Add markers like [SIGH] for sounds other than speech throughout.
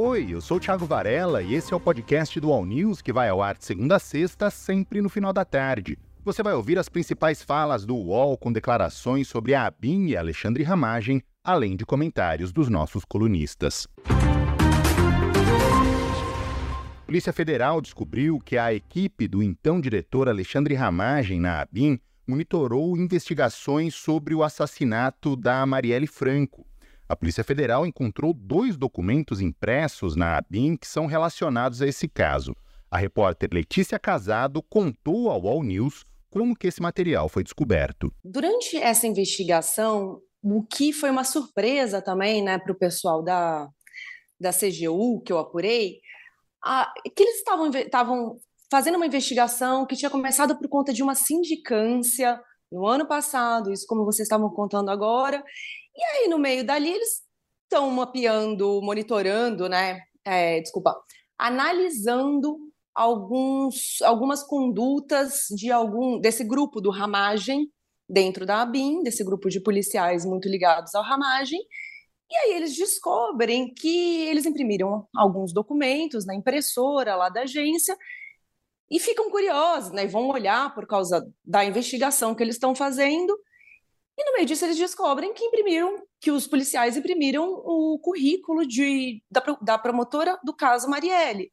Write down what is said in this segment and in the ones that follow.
Oi, eu sou o Thiago Varela e esse é o podcast do All News que vai ao ar de segunda a sexta, sempre no final da tarde. Você vai ouvir as principais falas do UOL com declarações sobre a ABIN e Alexandre Ramagem, além de comentários dos nossos colunistas. Polícia Federal descobriu que a equipe do então diretor Alexandre Ramagem na ABIN monitorou investigações sobre o assassinato da Marielle Franco. A Polícia Federal encontrou dois documentos impressos na ABIN que são relacionados a esse caso. A repórter Letícia Casado contou ao All News como que esse material foi descoberto. Durante essa investigação, o que foi uma surpresa também né, para o pessoal da, da CGU, que eu apurei, a, que eles estavam fazendo uma investigação que tinha começado por conta de uma sindicância no ano passado, isso como vocês estavam contando agora, e aí, no meio dali, eles estão mapeando, monitorando, né? É, desculpa, analisando alguns, algumas condutas de algum desse grupo do Ramagem dentro da ABIN, desse grupo de policiais muito ligados ao Ramagem. E aí eles descobrem que eles imprimiram alguns documentos na impressora lá da agência e ficam curiosos, né? E vão olhar por causa da investigação que eles estão fazendo e no meio disso eles descobrem que imprimiram, que os policiais imprimiram o currículo de, da, da promotora do caso Marielle.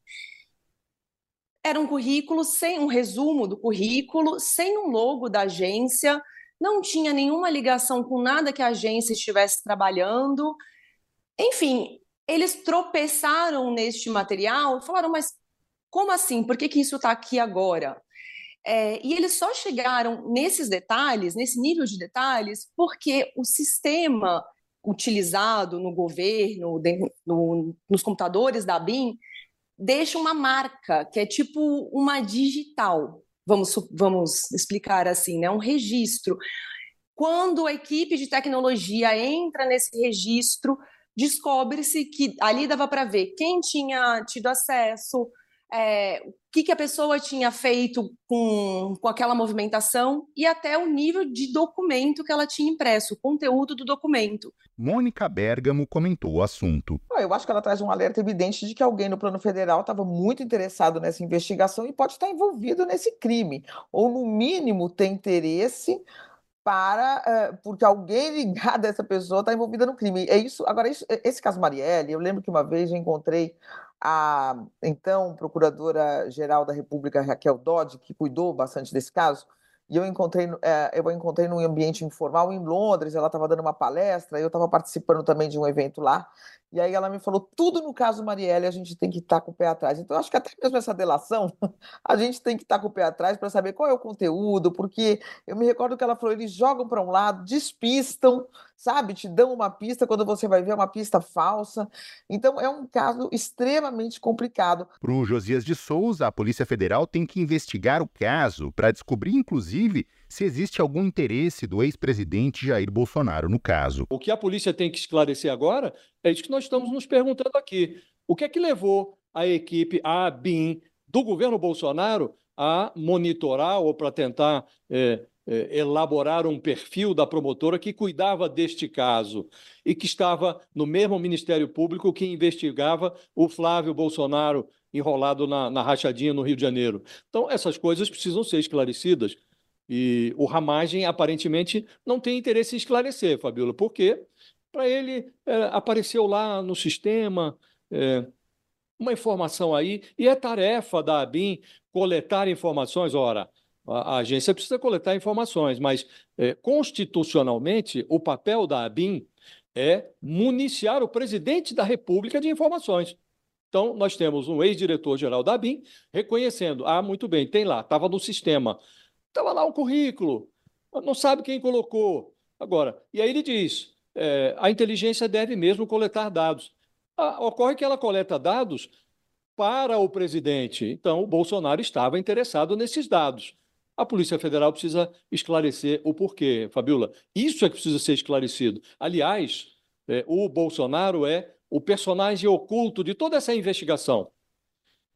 Era um currículo sem um resumo do currículo, sem um logo da agência, não tinha nenhuma ligação com nada que a agência estivesse trabalhando. Enfim, eles tropeçaram neste material e falaram, mas como assim? Por que, que isso está aqui agora? É, e eles só chegaram nesses detalhes, nesse nível de detalhes, porque o sistema utilizado no governo, no, nos computadores da BIM, deixa uma marca, que é tipo uma digital, vamos, vamos explicar assim, né? um registro. Quando a equipe de tecnologia entra nesse registro, descobre-se que ali dava para ver quem tinha tido acesso, é, que, que a pessoa tinha feito com, com aquela movimentação e até o nível de documento que ela tinha impresso, o conteúdo do documento. Mônica Bergamo comentou o assunto. Eu acho que ela traz um alerta evidente de que alguém no plano federal estava muito interessado nessa investigação e pode estar envolvido nesse crime, ou no mínimo tem interesse para uh, porque alguém [LAUGHS] ligado a essa pessoa está envolvida no crime. É isso. Agora, isso, esse caso Marielle, eu lembro que uma vez eu encontrei a então Procuradora-Geral da República, Raquel Dodge, que cuidou bastante desse caso, e eu encontrei, é, eu encontrei num ambiente informal em Londres, ela estava dando uma palestra, eu estava participando também de um evento lá, e aí ela me falou, tudo no caso Marielle a gente tem que estar tá com o pé atrás. Então, acho que até mesmo essa delação, [LAUGHS] a gente tem que estar tá com o pé atrás para saber qual é o conteúdo, porque eu me recordo que ela falou, eles jogam para um lado, despistam, sabe? Te dão uma pista, quando você vai ver é uma pista falsa. Então, é um caso extremamente complicado. Para o Josias de Souza, a Polícia Federal tem que investigar o caso para descobrir, inclusive, se existe algum interesse do ex-presidente Jair Bolsonaro no caso. O que a polícia tem que esclarecer agora é isso que nós estamos nos perguntando aqui. O que é que levou a equipe, a BIM, do governo Bolsonaro a monitorar ou para tentar é, é, elaborar um perfil da promotora que cuidava deste caso e que estava no mesmo Ministério Público que investigava o Flávio Bolsonaro enrolado na, na rachadinha no Rio de Janeiro. Então, essas coisas precisam ser esclarecidas. E o Ramagem, aparentemente, não tem interesse em esclarecer, Fabiola, porque para ele é, apareceu lá no sistema é, uma informação aí, e é tarefa da ABIN coletar informações. Ora, a, a agência precisa coletar informações, mas é, constitucionalmente o papel da ABIN é municiar o presidente da República de informações. Então, nós temos um ex-diretor-geral da ABIN reconhecendo: ah, muito bem, tem lá, estava no sistema. Estava lá um currículo, não sabe quem colocou. Agora, e aí ele diz: é, a inteligência deve mesmo coletar dados. Ah, ocorre que ela coleta dados para o presidente. Então, o Bolsonaro estava interessado nesses dados. A Polícia Federal precisa esclarecer o porquê, Fabiola. Isso é que precisa ser esclarecido. Aliás, é, o Bolsonaro é o personagem oculto de toda essa investigação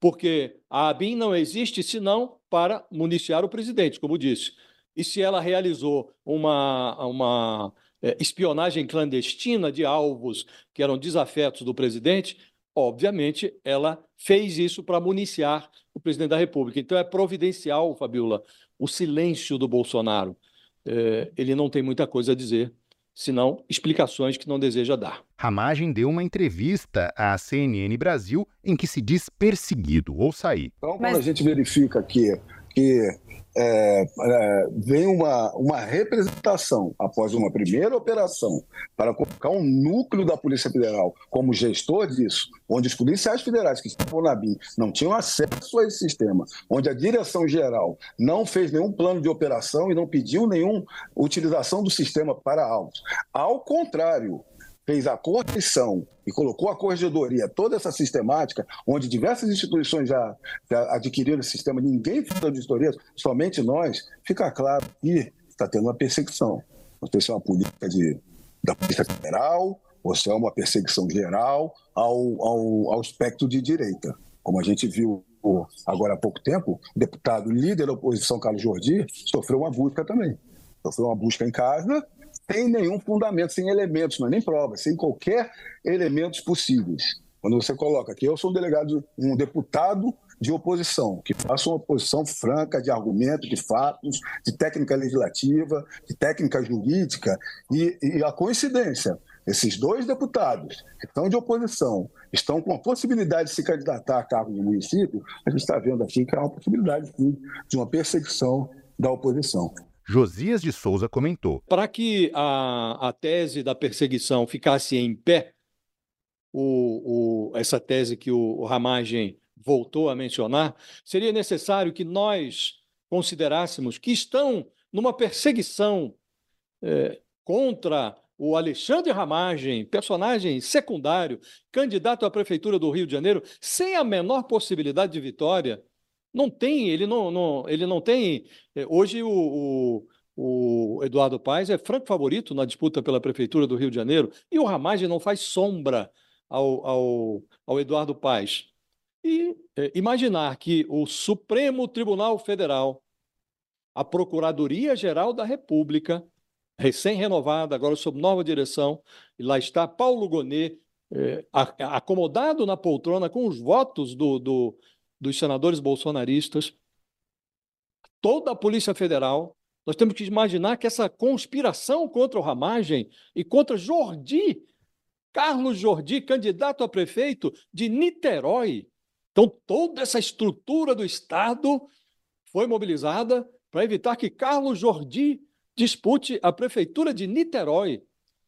porque a ABIN não existe senão para municiar o presidente, como disse. E se ela realizou uma, uma é, espionagem clandestina de alvos que eram desafetos do presidente, obviamente, ela fez isso para municiar o presidente da República. Então é providencial, Fabiola, o silêncio do Bolsonaro. É, ele não tem muita coisa a dizer, senão explicações que não deseja dar. Ramagem deu uma entrevista à CNN Brasil em que se diz perseguido. ou sair. Então, quando Mas... a gente verifica que, que é, é, vem uma, uma representação após uma primeira operação para colocar um núcleo da Polícia Federal como gestor disso, onde os policiais federais que estavam na BIM não tinham acesso a esse sistema, onde a direção geral não fez nenhum plano de operação e não pediu nenhuma utilização do sistema para autos. Ao contrário, fez a correção e colocou a corregedoria, toda essa sistemática, onde diversas instituições já, já adquiriram esse sistema, ninguém fez auditoria, somente nós, fica claro que está tendo uma perseguição. Não sei se é uma política de, da Polícia Federal ou se é uma perseguição geral ao, ao, ao espectro de direita. Como a gente viu agora há pouco tempo, o deputado líder da oposição, Carlos Jordi, sofreu uma busca também. Sofreu uma busca em casa sem nenhum fundamento, sem elementos, não é nem prova, sem qualquer elementos possíveis. Quando você coloca aqui, eu sou um delegado, um deputado de oposição, que faça uma oposição franca de argumentos, de fatos, de técnica legislativa, de técnica jurídica, e, e a coincidência, esses dois deputados que estão de oposição estão com a possibilidade de se candidatar a cargo do município, a gente está vendo aqui que há uma possibilidade sim, de uma perseguição da oposição. Josias de Souza comentou. Para que a, a tese da perseguição ficasse em pé, o, o, essa tese que o, o Ramagem voltou a mencionar, seria necessário que nós considerássemos que estão numa perseguição é, contra o Alexandre Ramagem, personagem secundário, candidato à Prefeitura do Rio de Janeiro, sem a menor possibilidade de vitória, não tem, ele não, não, ele não tem. Eh, hoje o, o, o, Eduardo Paes é franco favorito na disputa pela Prefeitura do Rio de Janeiro e o Ramagem não faz sombra ao, ao, ao Eduardo Paes. E é, imaginar que o Supremo Tribunal Federal, a Procuradoria-Geral da República, recém-renovada, agora sob nova direção, e lá está Paulo Gonet, é, acomodado na poltrona com os votos do, do dos senadores bolsonaristas, toda a Polícia Federal. Nós temos que imaginar que essa conspiração contra o Ramagem e contra Jordi, Carlos Jordi, candidato a prefeito de Niterói. Então, toda essa estrutura do Estado foi mobilizada para evitar que Carlos Jordi dispute a prefeitura de Niterói,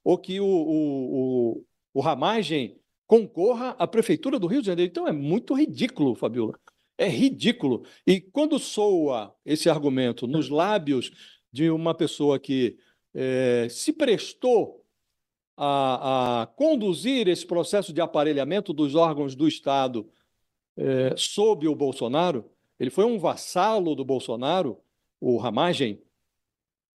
ou que o, o, o, o Ramagem concorra à Prefeitura do Rio de Janeiro. Então é muito ridículo, Fabiola. É ridículo. E quando soa esse argumento nos lábios de uma pessoa que é, se prestou a, a, conduzir esse processo de aparelhamento dos órgãos do Estado é, sob o Bolsonaro, ele foi um vassalo do Bolsonaro, o Ramagem,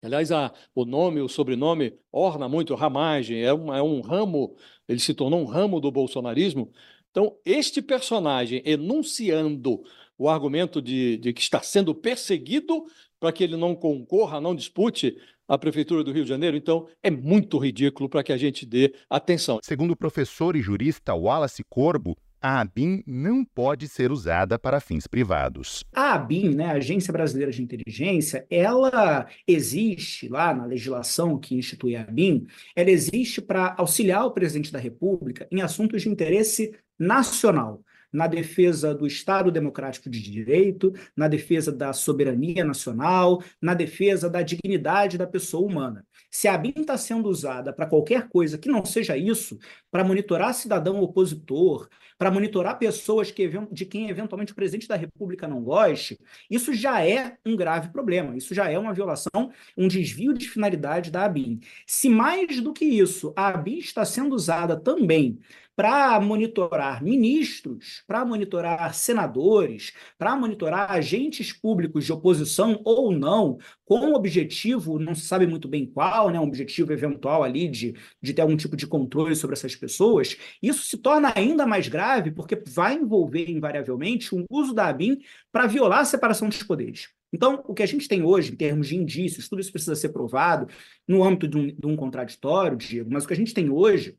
Aliás, a, o nome, o sobrenome orna muito Ramagem, é é um ramo, ele se tornou um ramo do bolsonarismo. Então, este personagem enunciando o argumento de, de que está sendo perseguido para que ele não concorra, não dispute a Prefeitura do Rio de Janeiro, então é muito ridículo para que a gente dê atenção. Segundo o professor e jurista Wallace Corbo, a ABIN não pode ser usada para fins privados. A ABIN, né, a Agência Brasileira de Inteligência, ela existe lá na legislação que institui a ABIN, ela existe para auxiliar o presidente da República em assuntos de interesse nacional na defesa do Estado Democrático de Direito, na defesa da soberania nacional, na defesa da dignidade da pessoa humana. Se a BIM está sendo usada para qualquer coisa que não seja isso, para monitorar cidadão opositor, para monitorar pessoas que, de quem eventualmente o presidente da República não goste, isso já é um grave problema. Isso já é uma violação, um desvio de finalidade da ABIN. Se mais do que isso, a ABIN está sendo usada também para monitorar ministros, para monitorar senadores, para monitorar agentes públicos de oposição ou não, com um objetivo, não se sabe muito bem qual, né, um objetivo eventual ali de, de ter algum tipo de controle sobre essas pessoas, isso se torna ainda mais grave porque vai envolver invariavelmente um uso da ABIN para violar a separação dos poderes. Então, o que a gente tem hoje, em termos de indícios, tudo isso precisa ser provado no âmbito de um, de um contraditório, Diego, mas o que a gente tem hoje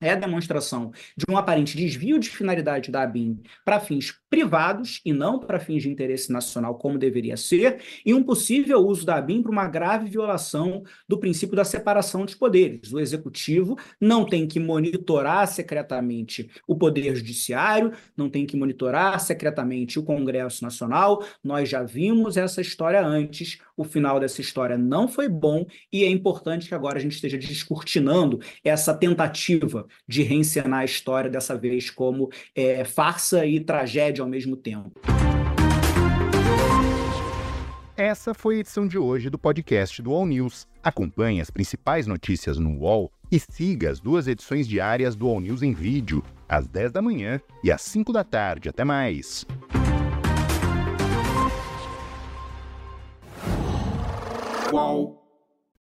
é demonstração de um aparente desvio de finalidade da ABIN para fins privados e não para fins de interesse nacional, como deveria ser, e um possível uso da ABIN para uma grave violação do princípio da separação dos poderes. O executivo não tem que monitorar secretamente o poder judiciário, não tem que monitorar secretamente o Congresso Nacional. Nós já vimos essa história antes, o final dessa história não foi bom e é importante que agora a gente esteja descortinando essa tentativa de reencenar a história dessa vez como é, farsa e tragédia ao mesmo tempo. Essa foi a edição de hoje do podcast do All News. Acompanhe as principais notícias no UOL e siga as duas edições diárias do All News em vídeo, às 10 da manhã e às 5 da tarde. Até mais! UOL